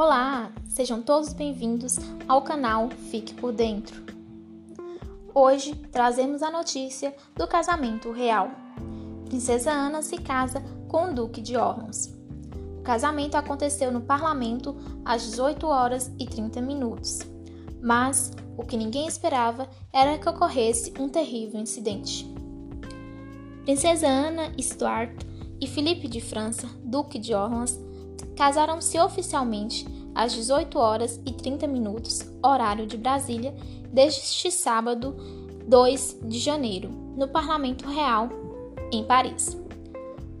Olá, sejam todos bem-vindos ao canal Fique por Dentro. Hoje trazemos a notícia do casamento real. Princesa Ana se casa com o Duque de Orleans. O casamento aconteceu no parlamento às 18 horas e 30 minutos, mas o que ninguém esperava era que ocorresse um terrível incidente. Princesa Ana Stuart e Felipe de França, Duque de Orleans, casaram-se oficialmente às 18 horas e 30 minutos, horário de Brasília, deste sábado 2 de janeiro, no Parlamento Real, em Paris.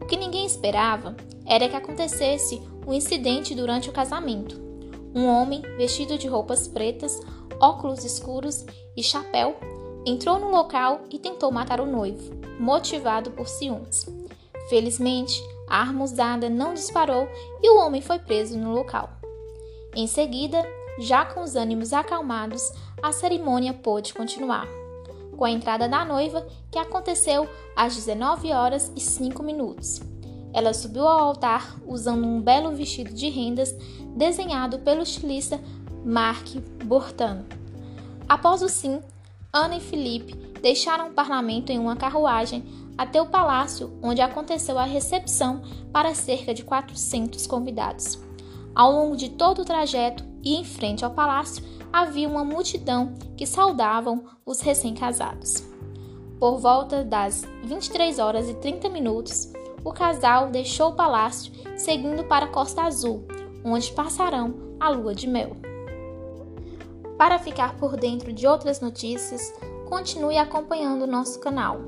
O que ninguém esperava era que acontecesse um incidente durante o casamento. Um homem vestido de roupas pretas, óculos escuros e chapéu entrou no local e tentou matar o noivo, motivado por ciúmes. Felizmente, a arma usada não disparou e o homem foi preso no local. Em seguida, já com os ânimos acalmados, a cerimônia pôde continuar, com a entrada da noiva, que aconteceu às 19 horas e 5 minutos. Ela subiu ao altar usando um belo vestido de rendas desenhado pelo estilista Marc Bourtan. Após o sim, Ana e Felipe deixaram o parlamento em uma carruagem até o palácio, onde aconteceu a recepção para cerca de 400 convidados. Ao longo de todo o trajeto e em frente ao palácio havia uma multidão que saudavam os recém-casados. Por volta das 23 horas e 30 minutos, o casal deixou o palácio seguindo para a Costa Azul, onde passarão a lua de mel. Para ficar por dentro de outras notícias, continue acompanhando o nosso canal.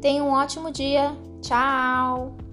Tenha um ótimo dia. Tchau!